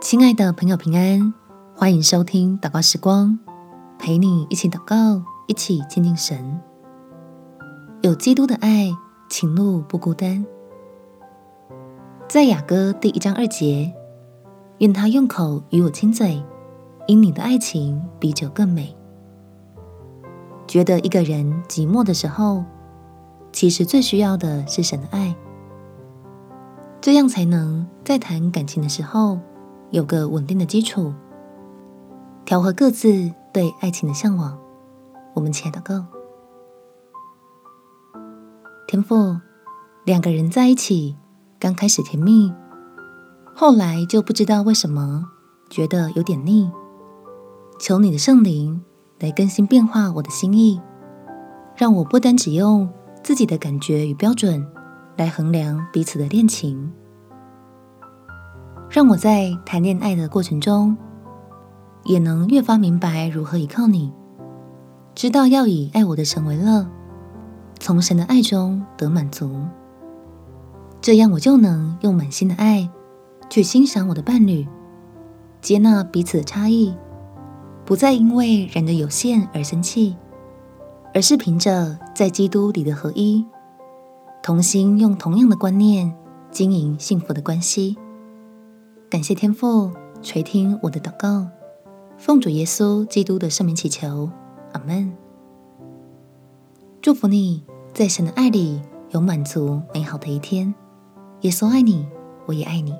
亲爱的朋友，平安，欢迎收听祷告时光，陪你一起祷告，一起亲近神。有基督的爱，情路不孤单。在雅歌第一章二节，愿他用口与我亲嘴，因你的爱情比酒更美。觉得一个人寂寞的时候，其实最需要的是神的爱，这样才能在谈感情的时候有个稳定的基础，调和各自对爱情的向往。我们亲爱的祷告，天赋，两个人在一起刚开始甜蜜，后来就不知道为什么觉得有点腻，求你的圣灵。来更新变化我的心意，让我不单只用自己的感觉与标准来衡量彼此的恋情，让我在谈恋爱的过程中，也能越发明白如何依靠你，知道要以爱我的神为乐，从神的爱中得满足，这样我就能用满心的爱去欣赏我的伴侣，接纳彼此的差异。不再因为人的有限而生气，而是凭着在基督里的合一，同心用同样的观念经营幸福的关系。感谢天父垂听我的祷告，奉主耶稣基督的圣名祈求，阿门。祝福你在神的爱里有满足美好的一天。耶稣爱你，我也爱你。